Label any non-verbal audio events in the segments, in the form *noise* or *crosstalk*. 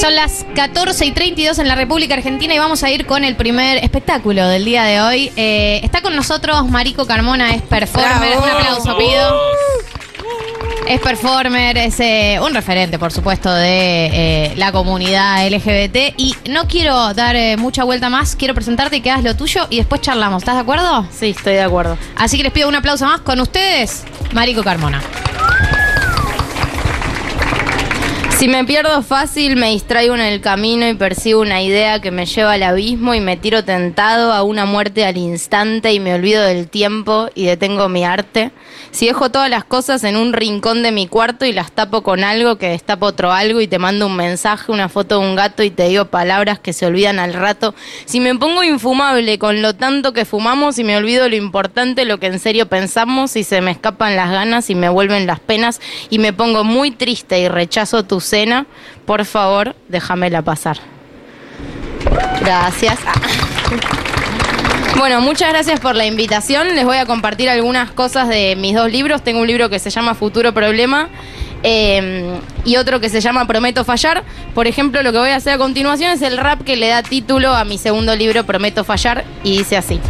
Son las 14 y 32 en la República Argentina y vamos a ir con el primer espectáculo del día de hoy. Eh, está con nosotros Marico Carmona, es performer. Bravo. Un aplauso pido. Es performer, es eh, un referente, por supuesto, de eh, la comunidad LGBT. Y no quiero dar eh, mucha vuelta más, quiero presentarte y que hagas lo tuyo y después charlamos. ¿Estás de acuerdo? Sí, estoy de acuerdo. Así que les pido un aplauso más con ustedes, Marico Carmona. Si me pierdo fácil, me distraigo en el camino y persigo una idea que me lleva al abismo y me tiro tentado a una muerte al instante y me olvido del tiempo y detengo mi arte. Si dejo todas las cosas en un rincón de mi cuarto y las tapo con algo que destapa otro algo y te mando un mensaje, una foto de un gato y te digo palabras que se olvidan al rato. Si me pongo infumable con lo tanto que fumamos y me olvido lo importante, lo que en serio pensamos y se me escapan las ganas y me vuelven las penas y me pongo muy triste y rechazo tu por favor, déjamela pasar. Gracias. Ah. Bueno, muchas gracias por la invitación. Les voy a compartir algunas cosas de mis dos libros. Tengo un libro que se llama Futuro Problema eh, y otro que se llama Prometo Fallar. Por ejemplo, lo que voy a hacer a continuación es el rap que le da título a mi segundo libro, Prometo Fallar, y dice así.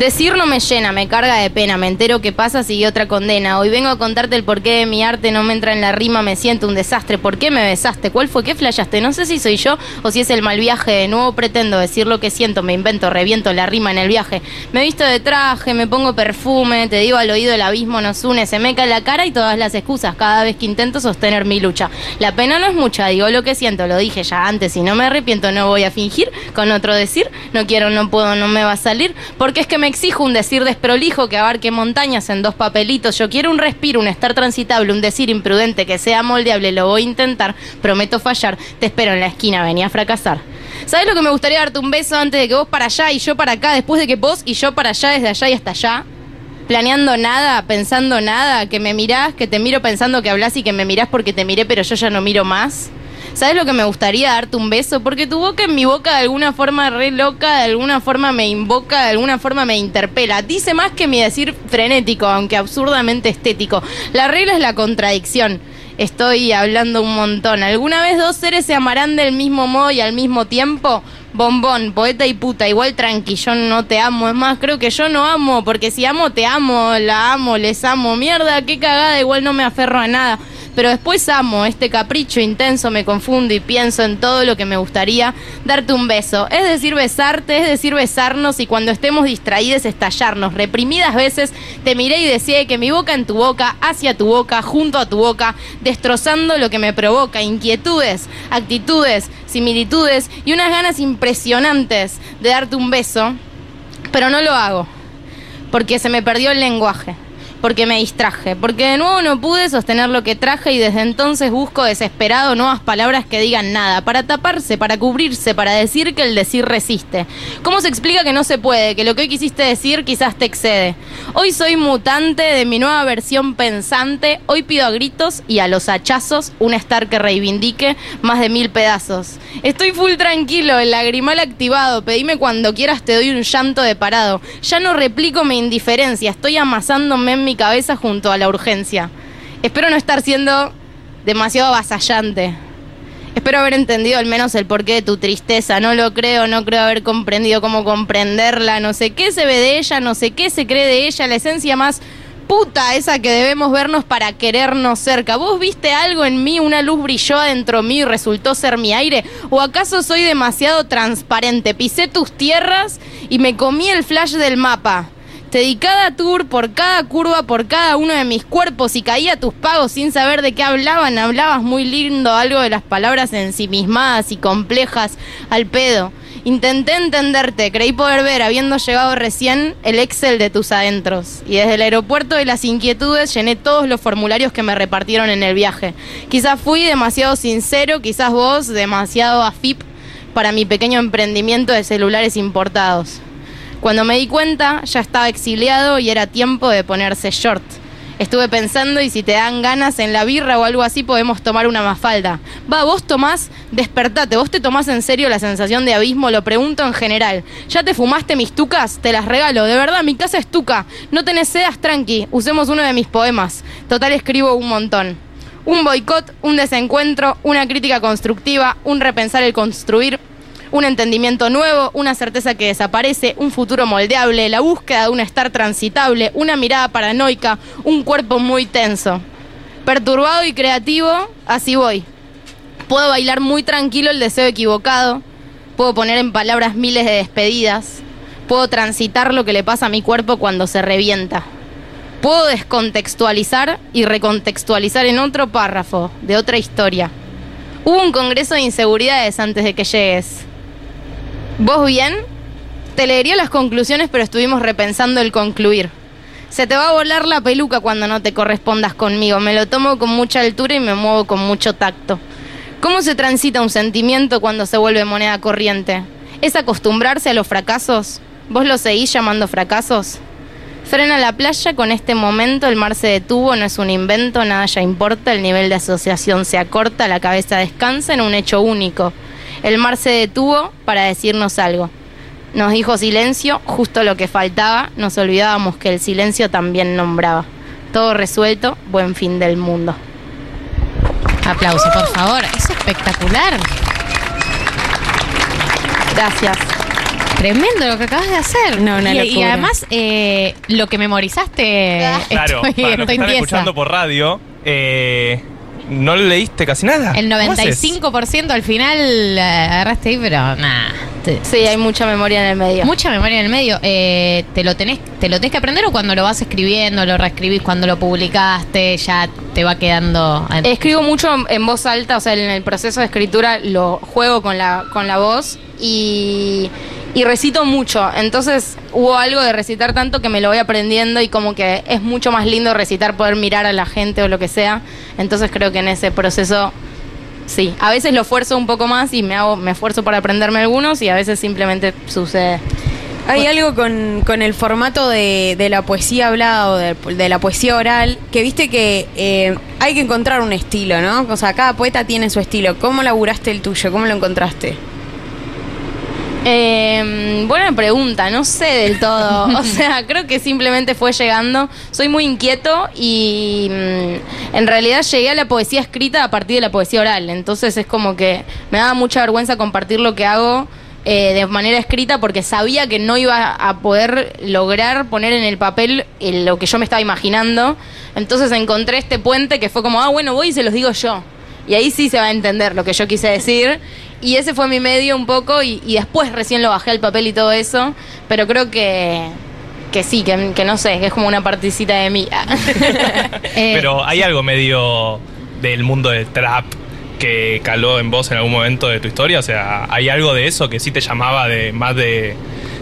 Decir no me llena, me carga de pena, me entero que pasa, sigue otra condena. Hoy vengo a contarte el porqué de mi arte, no me entra en la rima, me siento un desastre. ¿Por qué me besaste? ¿Cuál fue? ¿Qué flayaste? No sé si soy yo o si es el mal viaje. De nuevo pretendo decir lo que siento, me invento, reviento la rima en el viaje. Me visto de traje, me pongo perfume, te digo al oído el abismo nos une, se me cae la cara y todas las excusas cada vez que intento sostener mi lucha. La pena no es mucha, digo lo que siento, lo dije ya antes y no me arrepiento, no voy a fingir con otro decir, no quiero, no puedo, no me va a salir, porque es que me exijo un decir desprolijo que abarque montañas en dos papelitos. Yo quiero un respiro, un estar transitable, un decir imprudente que sea moldeable, lo voy a intentar, prometo fallar, te espero en la esquina, venía a fracasar. ¿Sabes lo que me gustaría darte un beso antes de que vos para allá y yo para acá, después de que vos y yo para allá, desde allá y hasta allá? Planeando nada, pensando nada, que me mirás, que te miro pensando que hablas y que me mirás porque te miré, pero yo ya no miro más. ¿Sabes lo que me gustaría darte un beso? Porque tu boca en mi boca de alguna forma re loca, de alguna forma me invoca, de alguna forma me interpela. Dice más que mi decir frenético, aunque absurdamente estético. La regla es la contradicción. Estoy hablando un montón. ¿Alguna vez dos seres se amarán del mismo modo y al mismo tiempo? Bombón, poeta y puta, igual tranqui, yo no te amo. Es más, creo que yo no amo, porque si amo, te amo, la amo, les amo. Mierda, qué cagada, igual no me aferro a nada pero después amo este capricho intenso, me confundo y pienso en todo lo que me gustaría darte un beso. Es decir, besarte, es decir, besarnos y cuando estemos distraídos estallarnos. Reprimidas veces te miré y decía que mi boca en tu boca, hacia tu boca, junto a tu boca, destrozando lo que me provoca, inquietudes, actitudes, similitudes y unas ganas impresionantes de darte un beso, pero no lo hago, porque se me perdió el lenguaje porque me distraje, porque de nuevo no pude sostener lo que traje y desde entonces busco desesperado nuevas palabras que digan nada, para taparse, para cubrirse, para decir que el decir resiste. ¿Cómo se explica que no se puede, que lo que hoy quisiste decir quizás te excede? Hoy soy mutante de mi nueva versión pensante, hoy pido a gritos y a los hachazos un estar que reivindique más de mil pedazos. Estoy full tranquilo, el lagrimal activado, pedime cuando quieras te doy un llanto de parado. Ya no replico mi indiferencia, estoy amasándome en mi cabeza junto a la urgencia. Espero no estar siendo demasiado avasallante. Espero haber entendido al menos el porqué de tu tristeza. No lo creo, no creo haber comprendido cómo comprenderla. No sé qué se ve de ella, no sé qué se cree de ella. La esencia más puta esa que debemos vernos para querernos cerca. ¿Vos viste algo en mí? ¿Una luz brilló adentro mío y resultó ser mi aire? ¿O acaso soy demasiado transparente? Pisé tus tierras y me comí el flash del mapa. Te di cada tour por cada curva, por cada uno de mis cuerpos y caía tus pagos sin saber de qué hablaban. Hablabas muy lindo, algo de las palabras ensimismadas y complejas al pedo. Intenté entenderte, creí poder ver, habiendo llegado recién, el Excel de tus adentros. Y desde el aeropuerto de las inquietudes llené todos los formularios que me repartieron en el viaje. Quizás fui demasiado sincero, quizás vos demasiado afip para mi pequeño emprendimiento de celulares importados. Cuando me di cuenta, ya estaba exiliado y era tiempo de ponerse short. Estuve pensando y si te dan ganas en la birra o algo así podemos tomar una mafalda. Va, vos tomás, despertate, vos te tomás en serio la sensación de abismo, lo pregunto en general. ¿Ya te fumaste mis tucas? Te las regalo, de verdad, mi casa es tuca. No tenés sedas, tranqui, usemos uno de mis poemas. Total escribo un montón. Un boicot, un desencuentro, una crítica constructiva, un repensar el construir, un entendimiento nuevo, una certeza que desaparece, un futuro moldeable, la búsqueda de un estar transitable, una mirada paranoica, un cuerpo muy tenso. Perturbado y creativo, así voy. Puedo bailar muy tranquilo el deseo equivocado, puedo poner en palabras miles de despedidas, puedo transitar lo que le pasa a mi cuerpo cuando se revienta. Puedo descontextualizar y recontextualizar en otro párrafo, de otra historia. Hubo un congreso de inseguridades antes de que llegues. ¿Vos bien? Te leería las conclusiones, pero estuvimos repensando el concluir. Se te va a volar la peluca cuando no te correspondas conmigo. Me lo tomo con mucha altura y me muevo con mucho tacto. ¿Cómo se transita un sentimiento cuando se vuelve moneda corriente? ¿Es acostumbrarse a los fracasos? ¿Vos lo seguís llamando fracasos? Frena la playa, con este momento el mar se detuvo, no es un invento, nada ya importa, el nivel de asociación se acorta, la cabeza descansa en un hecho único. El mar se detuvo para decirnos algo. Nos dijo silencio, justo lo que faltaba, nos olvidábamos que el silencio también nombraba. Todo resuelto, buen fin del mundo. Aplauso, por favor. Es espectacular. Gracias. Tremendo lo que acabas de hacer. No, una y, y locura. además, eh, lo que memorizaste, Claro, estoy, para los que están escuchando por radio, eh, no leíste casi nada. El ¿Cómo haces? 95% al final eh, agarraste ahí, pero nada. Sí, hay mucha memoria en el medio. Mucha memoria en el medio. Eh, ¿te, lo tenés, ¿Te lo tenés que aprender o cuando lo vas escribiendo, lo reescribís cuando lo publicaste, ya te va quedando... Escribo mucho en voz alta, o sea, en el proceso de escritura lo juego con la, con la voz y, y recito mucho. Entonces hubo algo de recitar tanto que me lo voy aprendiendo y como que es mucho más lindo recitar, poder mirar a la gente o lo que sea. Entonces creo que en ese proceso, sí. A veces lo esfuerzo un poco más y me, hago, me esfuerzo para aprenderme algunos y a veces simplemente sucede. Hay algo con, con el formato de, de la poesía hablada o de, de la poesía oral, que viste que eh, hay que encontrar un estilo, ¿no? O sea, cada poeta tiene su estilo. ¿Cómo laburaste el tuyo? ¿Cómo lo encontraste? Eh, buena pregunta, no sé del todo. *laughs* O sea, creo que simplemente fue llegando. Soy muy inquieto y mm, en realidad llegué a la poesía escrita a partir de la poesía oral. Entonces es como que me daba mucha vergüenza compartir lo que hago eh, de manera escrita porque sabía que no iba a poder lograr poner en el papel eh, lo que yo me estaba imaginando. Entonces encontré este puente que fue como, ah, bueno, voy y se los digo yo. Y ahí sí se va a entender lo que yo quise decir. Y ese fue mi medio un poco y, y después recién lo bajé al papel y todo eso. Pero creo que, que sí, que, que no sé, que es como una partecita de mí. *laughs* Eh, Pero hay algo medio del mundo del trap que caló en vos en algún momento de tu historia. O sea, hay algo de eso que sí te llamaba de más de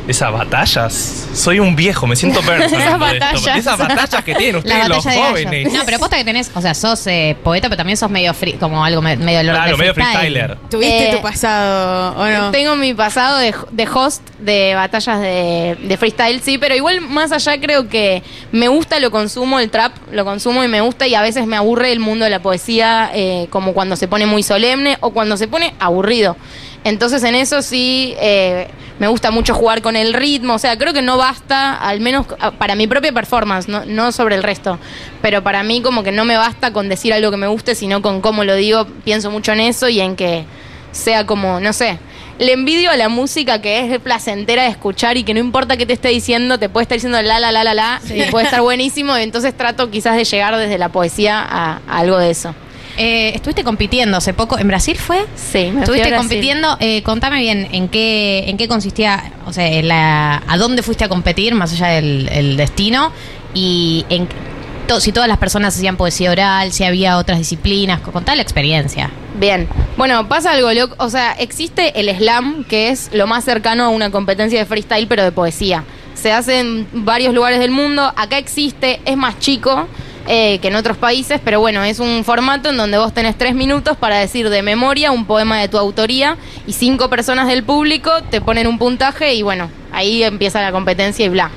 esas batallas. Soy un viejo, me siento *laughs* Burns Esas batallas. Esas batallas que tienen *laughs* ustedes, los jóvenes. No, pero posta que tenés, o sea, sos eh, poeta, pero también sos medio free, como algo me- medio Claro, medio freestyle. freestyler. ¿Tuviste Eh, tu pasado o no? Tengo mi pasado de, de host de batallas de, de freestyle, sí, pero igual más allá creo que me gusta, lo consumo, el trap, lo consumo y me gusta y a veces me aburre el mundo de la poesía, eh, como cuando se pone muy solemne o cuando se pone aburrido. Entonces en eso sí eh, me gusta mucho jugar con el ritmo, o sea, creo que no basta, al menos para mi propia performance, no, no sobre el resto, pero para mí como que no me basta con decir algo que me guste, sino con cómo lo digo, pienso mucho en eso y en que sea como, no sé, le envidio a la música que es placentera de escuchar y que no importa qué te esté diciendo, te puede estar diciendo la, la, la, la, la, y puede estar buenísimo, y entonces trato quizás de llegar desde la poesía a, a algo de eso. Eh, estuviste compitiendo hace poco, ¿en Brasil fue? Sí, me fui a Estuviste compitiendo, eh, contame bien en qué, en qué consistía, o sea, la, a dónde fuiste a competir, más allá del el destino, y en to- si todas las personas hacían poesía oral, si había otras disciplinas, contá la experiencia. Bien. Bueno, pasa algo loco. O sea, existe el slam, que es lo más cercano a una competencia de freestyle, pero de poesía. Se hace en varios lugares del mundo. Acá existe, es más chico eh, que en otros países, pero bueno, es un formato en donde vos tenés tres minutos para decir de memoria un poema de tu autoría y cinco personas del público te ponen un puntaje y bueno, ahí empieza la competencia y bla.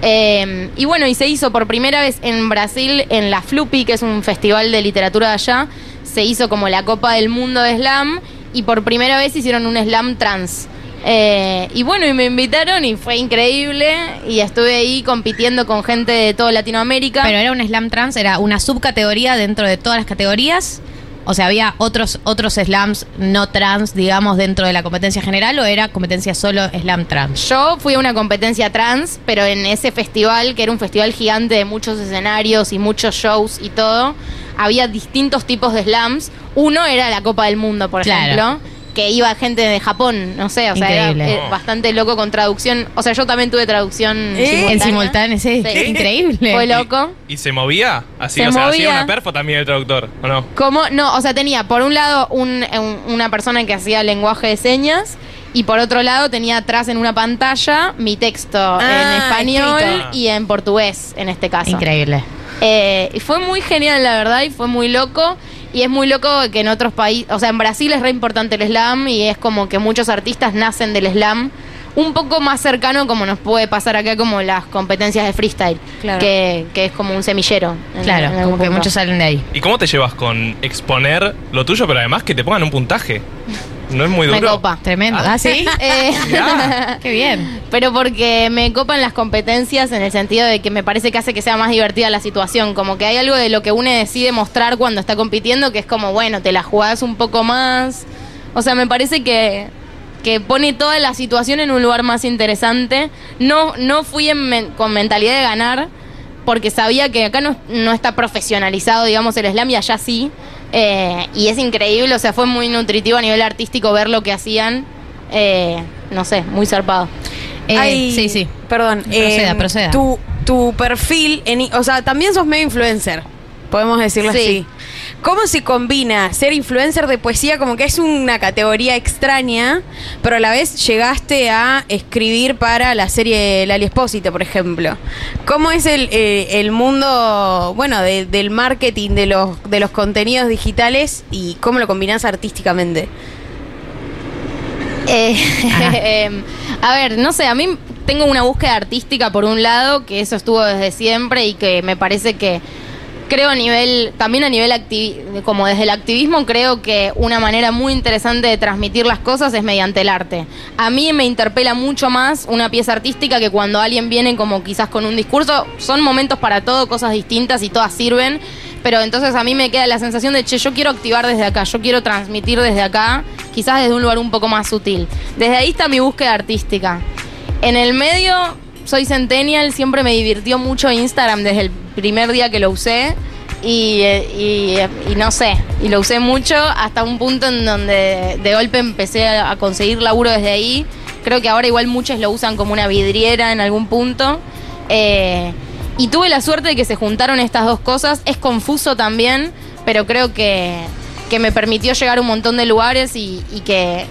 Eh, y bueno, y se hizo por primera vez en Brasil, en la Flupi, que es un festival de literatura de allá. Se hizo como la Copa del Mundo de Slam y por primera vez hicieron un Slam trans. Eh, y bueno, y me invitaron y fue increíble. Y estuve ahí compitiendo con gente de toda Latinoamérica. Pero era un slam trans, era una subcategoría dentro de todas las categorías. O sea, había otros otros slams no trans, digamos, dentro de la competencia general o era competencia solo slam trans. Yo fui a una competencia trans, pero en ese festival, que era un festival gigante de muchos escenarios y muchos shows y todo, había distintos tipos de slams. Uno era la Copa del Mundo, por Claro. ejemplo, que iba gente de Japón, no sé, o sea, era eh, bastante loco con traducción. O sea, yo también tuve traducción ¿Eh? En simultáneo, sí, Sí. increíble. Fue loco. ¿Y, y se movía? Así, Se o sea, hacía una perfo también el traductor, ¿o no? ¿Cómo? No, o sea, tenía por un lado un- un- una persona que hacía lenguaje de señas y por otro lado tenía atrás en una pantalla mi texto en Ah, español escrito. y en portugués en este caso. Increíble. Eh, y fue muy genial, la verdad, y fue muy loco. Y es muy loco que en otros países, o sea, en Brasil es re importante el slam y es como que muchos artistas nacen del slam. Un poco más cercano como nos puede pasar acá como las competencias de freestyle, Claro. que, que es como un semillero. en- Claro, como que muchos salen de ahí. ¿Y cómo te llevas con exponer lo tuyo, pero además que te pongan un puntaje? ¿No es muy duro? Me copa. Tremendo. ¿Ah, sí? *laughs* Eh. *laughs* Qué bien. Pero porque me copan las competencias en el sentido de que me parece que hace que sea más divertida la situación. Como que hay algo de lo que uno decide mostrar cuando está compitiendo que es como, bueno, te la jugás un poco más. O sea, me parece que, que pone toda la situación en un lugar más interesante. No, no fui en men- con mentalidad de ganar, porque sabía que acá no, no está profesionalizado, digamos, el slam y allá sí. Eh, y es increíble, o sea, fue muy nutritivo a nivel artístico ver lo que hacían. Eh, no sé, muy zarpado. Eh, Ay, sí, sí. Perdón. Proceda, eh, proceda. Tu, tu perfil, en, i- o sea, también sos medio influencer, podemos decirlo Sí. así. ¿Cómo se combina ser influencer de poesía como que es una categoría extraña, pero a la vez llegaste a escribir para la serie Lali Espósito, por ejemplo? ¿Cómo es el, eh, el mundo, bueno, de- del marketing, de los, de los contenidos digitales y cómo lo combinás artísticamente? Eh, *laughs* em, a ver, no sé, a mí tengo una búsqueda artística por un lado, que eso estuvo desde siempre y que me parece que creo a nivel, también a nivel activi- como desde el activismo, creo que una manera muy interesante de transmitir las cosas es mediante el arte. A mí me interpela mucho más una pieza artística que cuando alguien viene como quizás con un discurso, son momentos para todo, cosas distintas y todas sirven, pero entonces a mí me queda la sensación de, che, yo quiero activar desde acá, yo quiero transmitir desde acá, quizás desde un lugar un poco más sutil. Desde ahí está mi búsqueda artística. En el medio, soy centennial, siempre me divirtió mucho Instagram desde el primer día que lo usé. Y, eh, eh, no sé, y lo usé mucho hasta un punto en donde de golpe empecé a conseguir laburo desde ahí. Creo que ahora igual muchos lo usan como una vidriera en algún punto. Eh, y tuve la suerte de que se juntaron estas dos cosas. Es confuso también, pero creo que, que me permitió llegar a un montón de lugares y que,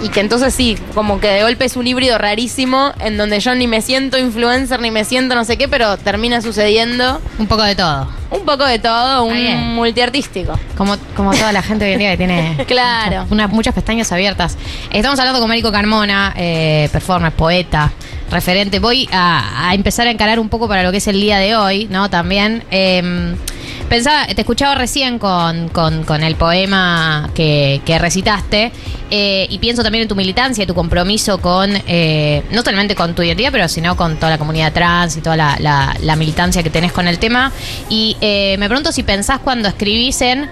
y que entonces sí, como que de golpe es un híbrido rarísimo en donde yo ni me siento influencer ni me siento no sé qué, pero termina sucediendo Un poco de todo. un poco de todo, un multiartístico. Como, como toda la gente hoy en día que tiene *laughs* Claro. muchas pestañas abiertas. Estamos hablando con Marico Carmona, eh, performer, poeta, referente. Voy a, a empezar a encarar un poco para lo que es el día de hoy, ¿no? También. eh, pensaba, te escuchaba recién con, con- con el poema que, que recitaste eh, y pienso también en tu militancia y tu compromiso con, eh, no solamente con tu identidad, pero sino con toda la comunidad trans y toda la, la- la militancia que tenés con el tema. Y eh, me pregunto si pensás cuando escribís en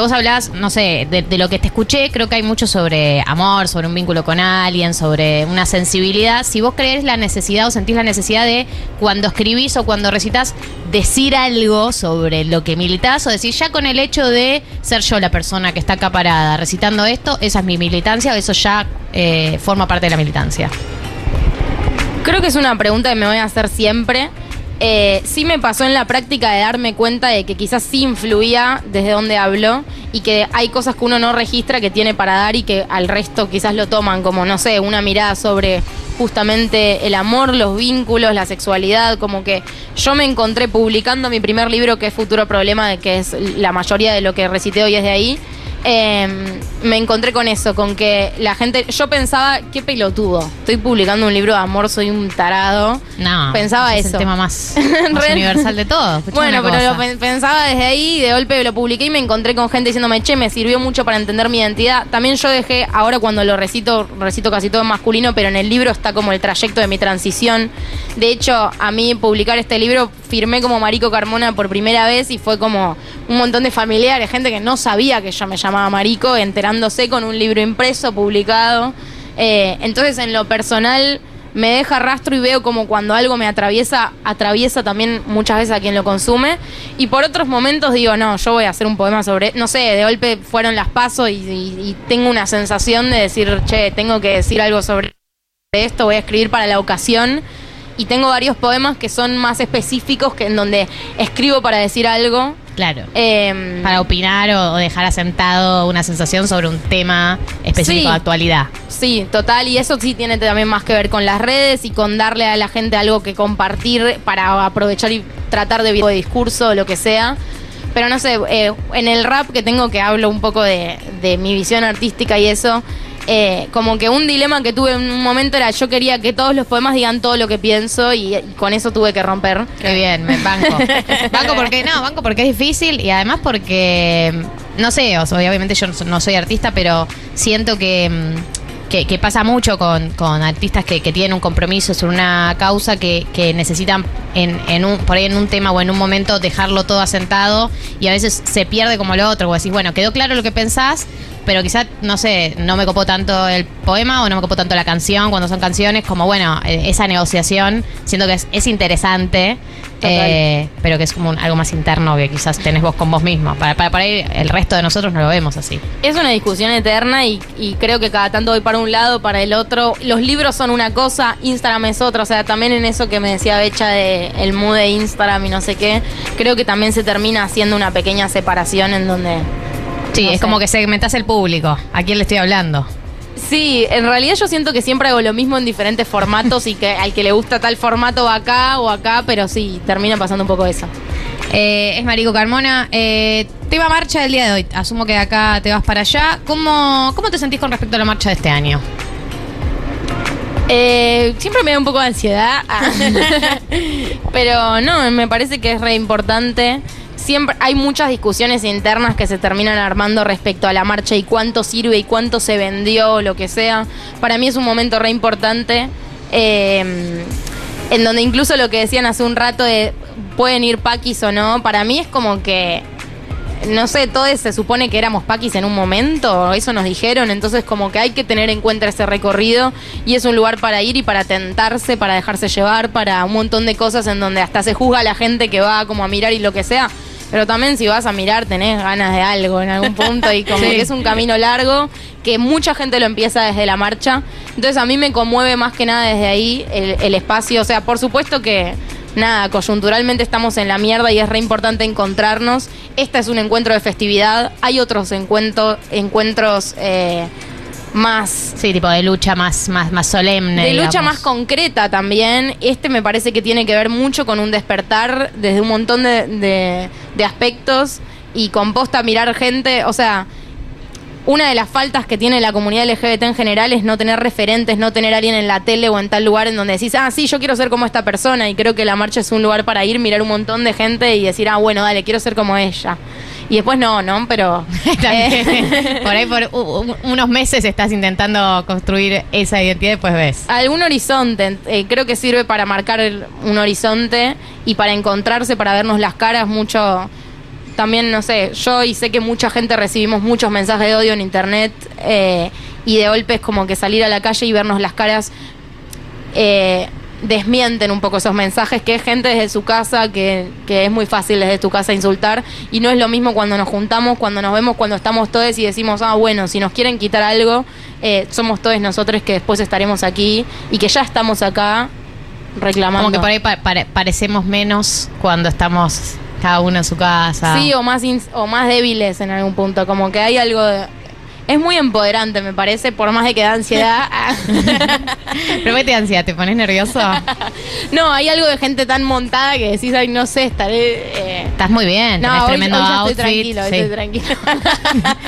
vos hablás, no sé, de, lo que te escuché, creo que hay mucho sobre amor, sobre un vínculo con alguien, sobre una sensibilidad. Si vos crees la necesidad o sentís la necesidad de, cuando escribís o cuando recitas, decir algo sobre lo que militás, o decir, ya con el hecho de ser yo la persona que está acá parada recitando esto, esa es mi militancia, o eso ya eh, forma parte de la militancia. Creo que es una pregunta que me voy a hacer siempre. Eh, sí me pasó en la práctica de darme cuenta de que quizás sí influía desde donde hablo y que hay cosas que uno no registra que tiene para dar y que al resto quizás lo toman como, no sé, una mirada sobre justamente el amor, los vínculos, la sexualidad, como que yo me encontré publicando mi primer libro que es Futuro Problema, que es la mayoría de lo que recité hoy es de ahí. Eh, me encontré con eso, con que la gente. Yo pensaba, qué pelotudo. Estoy publicando un libro de amor, soy un tarado. No. Pensaba es eso. el tema más, *laughs* universal de todo. Bueno, pero lo pen- pensaba desde ahí, de golpe lo publiqué y me encontré con gente diciéndome, che, me sirvió mucho para entender mi identidad. También yo dejé, ahora cuando lo recito, recito casi todo en masculino, pero en el libro está como el trayecto de mi transición. De hecho, a mí publicar este libro firmé como Marico Carmona por primera vez y fue como un montón de familiares, gente que no sabía que yo me llamaba Marico, enterándose con un libro impreso, publicado. Eh, entonces, en lo personal me deja rastro y veo como cuando algo me atraviesa, atraviesa también muchas veces a quien lo consume. Y por otros momentos digo, no, yo voy a hacer un poema sobre, no sé, de golpe fueron las pasos y, y- y tengo una sensación de decir, che, tengo que decir algo sobre esto, voy a escribir para la ocasión. Y tengo varios poemas que son más específicos, que en donde escribo para decir algo. Claro. Em, Para opinar o, o dejar asentado una sensación sobre un tema específico Sí. de actualidad. Sí, total, y eso sí tiene también más que ver con las redes y con darle a la gente algo que compartir para aprovechar y tratar de de discurso o lo que sea. Pero no sé, eh, en el rap que tengo que hablo un poco de, de mi visión artística y eso, eh, como que un dilema que tuve en un momento era yo quería que todos los poemas digan todo lo que pienso y, y con eso tuve que romper. Qué bien, me banco. *laughs* banco porque no, banco porque es difícil y además porque, no sé, o sea, obviamente yo no so- no soy artista, pero siento que, mm, que, que pasa mucho con, con artistas que, que tienen un compromiso sobre una causa que, que necesitan en, en un, por ahí en un tema o en un momento dejarlo todo asentado y a veces se pierde como lo otro, o decís, bueno, quedó claro lo que pensás, pero quizás, no sé, no me copó tanto el poema o no me copó tanto la canción cuando son canciones, como bueno, eh, esa negociación, siento que es, es interesante, eh, pero que es como un- algo más interno que quizás tenés vos con vos mismo. Para, para, para ahí el resto de nosotros no lo vemos así. Es una discusión eterna y, y creo que cada tanto voy para un lado, para el otro. Los libros son una cosa, Instagram es otra. O sea, también en eso que me decía Becha de el mood de Instagram y no sé qué, creo que también se termina haciendo una pequeña separación en donde. Sí, no es sé. como que segmentás el público. ¿A quién le estoy hablando? Sí, en realidad yo siento que siempre hago lo mismo en diferentes formatos y que al que le gusta tal formato va acá o acá, pero sí, termina pasando un poco eso. Eh, es Marico Carmona. Eh, tema marcha del día de hoy. Asumo que acá te vas para allá. ¿Cómo, ¿Cómo te sentís con respecto a la marcha de este año? Eh, siempre me da un poco de ansiedad, *laughs* pero no, me parece que es re importante. Siempre hay muchas discusiones internas que se terminan armando respecto a la marcha y cuánto sirve y cuánto se vendió, lo que sea. Para mí es un momento re importante. eh, en donde incluso lo que decían hace un rato de pueden ir paquis o no, para mí es como que no sé, todos se supone que éramos paquis en un momento, eso nos dijeron, entonces como que hay que tener en cuenta ese recorrido y es un lugar para ir y para tentarse, para dejarse llevar, para un montón de cosas en donde hasta se juzga a la gente que va como a mirar y lo que sea. Pero también si vas a mirar tenés ganas de algo en algún punto y como *laughs* Sí. que es un camino largo que mucha gente lo empieza desde la marcha. Entonces a mí me conmueve más que nada desde ahí el, el espacio. O sea, por supuesto que nada, coyunturalmente estamos en la mierda y es re importante encontrarnos. Este es un encuentro de festividad. Hay otros encuentros, encuentros eh, más Sí, tipo de lucha más, más, más solemne. de lucha más concreta también. Este me parece que tiene que ver mucho con un despertar desde un montón de, de- de aspectos y con posta mirar gente. O sea, una de las faltas que tiene la comunidad LGBT en general es no tener referentes, no tener a alguien en la tele o en tal lugar en donde decís, ah, sí, yo quiero ser como esta persona. Y creo que la marcha es un lugar para ir, mirar un montón de gente y decir, ah, bueno, dale, quiero ser como ella. Y después no, ¿no? Pero. *laughs* Eh, por ahí por u- u- unos meses estás intentando construir esa identidad y después ves. Algún horizonte, eh, creo que sirve para marcar un horizonte y para encontrarse, para vernos las caras mucho. También, no sé, yo y sé que mucha gente recibimos muchos mensajes de odio en internet eh, y de golpe es como que salir a la calle y vernos las caras eh, desmienten un poco esos mensajes, que es gente desde su casa, que, que es muy fácil desde tu casa insultar, y no es lo mismo cuando nos juntamos, cuando nos vemos, cuando estamos todos y decimos, ah, bueno, si nos quieren quitar algo, eh, somos todos nosotros que después estaremos aquí y que ya estamos acá reclamando. Como que por ahí pa- pare- parecemos menos cuando estamos cada uno en su casa. Sí, o más, ins- o más débiles en algún punto, como que hay algo de- es muy empoderante, me parece, por más de que da ansiedad. *laughs* *laughs* Pero qué te da ansiedad, ¿te pones nervioso? *laughs* no, hay algo de gente tan montada que decís, ay, no sé, estaré. eh, Estás muy bien, No, tenés hoy, tremendo hoy ya outfit. estoy tranquilo, hoy sí. estoy tranquilo.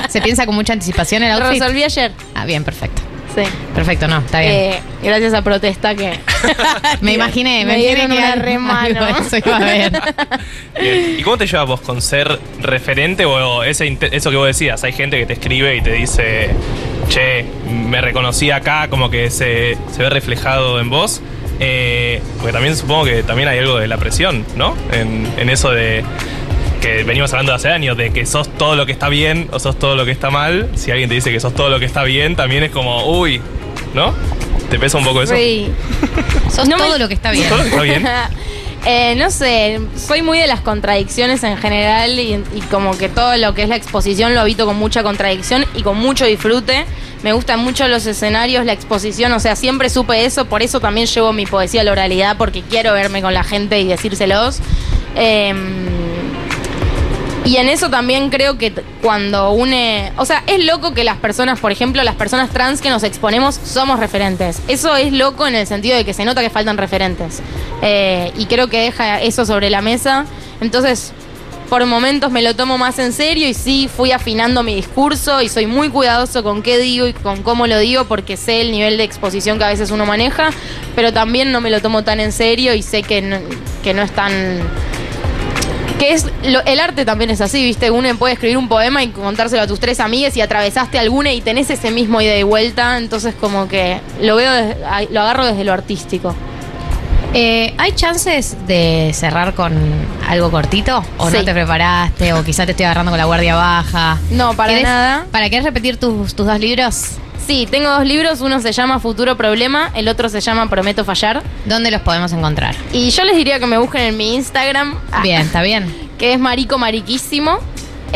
¿Se piensa con mucha anticipación el Lo outfit? resolví ayer. Ah, bien, perfecto. Sí. Perfecto, no, está bien. Eh, gracias a protesta que. *laughs* me imaginé, me, *laughs* me imaginé dieron una de eso iba a. *laughs* ¿Y cómo te llevas vos con ser referente o ese, eso que vos decías? Hay gente que te escribe y te dice, che, me reconocí acá, como que se, se ve reflejado en vos. Eh, porque también supongo que también hay algo de la presión, ¿no? En, en eso de que venimos hablando hace años, de que sos todo lo que está bien o sos todo lo que está mal. Si alguien te dice que sos todo lo que está bien, también es como, uy, ¿no? ¿Te pesa un poco eso? Sí. Sos No me- todo lo que está bien. ¿Todo lo que está bien? *laughs* Eh, no sé, soy muy de las contradicciones en general y, y como que todo lo que es la exposición lo habito con mucha contradicción y con mucho disfrute. Me gustan mucho los escenarios, la exposición, o sea, siempre supe eso, por eso también llevo mi poesía a la oralidad, porque quiero verme con la gente y decírselos. Eh, y en eso también creo que cuando une. O sea, es loco que las personas, por ejemplo, las personas trans que nos exponemos, somos referentes. Eso es loco en el sentido de que se nota que faltan referentes. Eh, y creo que deja eso sobre la mesa. Entonces, por momentos me lo tomo más en serio y sí fui afinando mi discurso y soy muy cuidadoso con qué digo y con cómo lo digo porque sé el nivel de exposición que a veces uno maneja, pero también no me lo tomo tan en serio y sé que no, que no es tan que es lo- el arte también es así, ¿viste? Uno puede escribir un poema y contárselo a tus tres amigas y atravesaste alguna y tenés ese mismo ida y vuelta, entonces como que lo veo lo agarro desde lo artístico. Eh, ¿Hay chances de cerrar con algo cortito? ¿O Sí. no te preparaste? ¿O quizá te estoy agarrando con la guardia baja? No, para ¿Querés- nada. ¿Para querés repetir tus, tus dos libros? Sí, tengo dos libros, uno se llama Futuro Problema, el otro se llama Prometo Fallar. ¿Dónde los podemos encontrar? Y yo les diría que me busquen en mi Instagram. ah, Bien, está bien. *laughs* que es marico mariquísimo.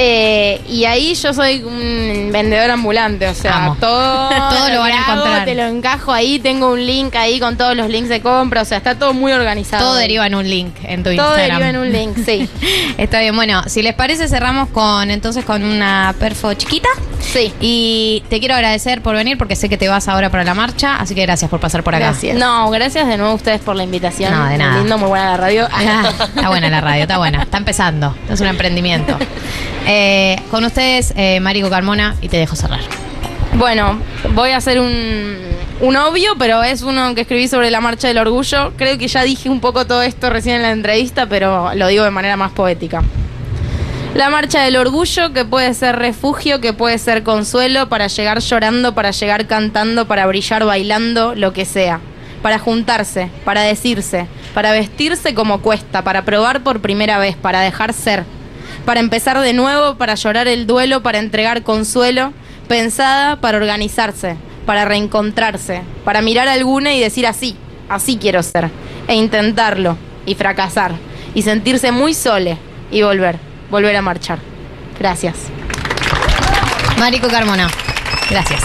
Eh, y ahí yo soy un vendedor ambulante, o sea, Amo. todo, *laughs* Todo lo van a encontrar. Te lo encajo ahí, tengo un link ahí con todos los links de compra, o sea, está todo muy organizado. Todo deriva en un link en tu Todo Instagram. deriva en un link, sí. *laughs* Está bien, bueno, si les parece cerramos con entonces con una perfo chiquita. Sí. Y te quiero agradecer por venir porque sé que te vas ahora para la marcha, así que gracias por pasar por acá. Gracias. No, gracias de nuevo a ustedes por la invitación. No, de nada. Lindo, muy buena la radio. Ah, está buena la radio, está buena. Está empezando. Es un emprendimiento. *laughs* Eh, con ustedes, eh, Marico Carmona, y te dejo cerrar. Bueno, voy a hacer un, un obvio, pero es uno que escribí sobre la marcha del orgullo. Creo que ya dije un poco todo esto recién en la entrevista, pero lo digo de manera más poética. La marcha del orgullo, que puede ser refugio, que puede ser consuelo, para llegar llorando, para llegar cantando, para brillar bailando, lo que sea. Para juntarse, para decirse, para vestirse como cuesta, para probar por primera vez, para dejar ser. Para empezar de nuevo, para llorar el duelo, para entregar consuelo, pensada para organizarse, para reencontrarse, para mirar alguna y decir así, así quiero ser, e intentarlo, y fracasar, y sentirse muy sole, y volver, volver a marchar. Gracias. Marico Carmona, gracias.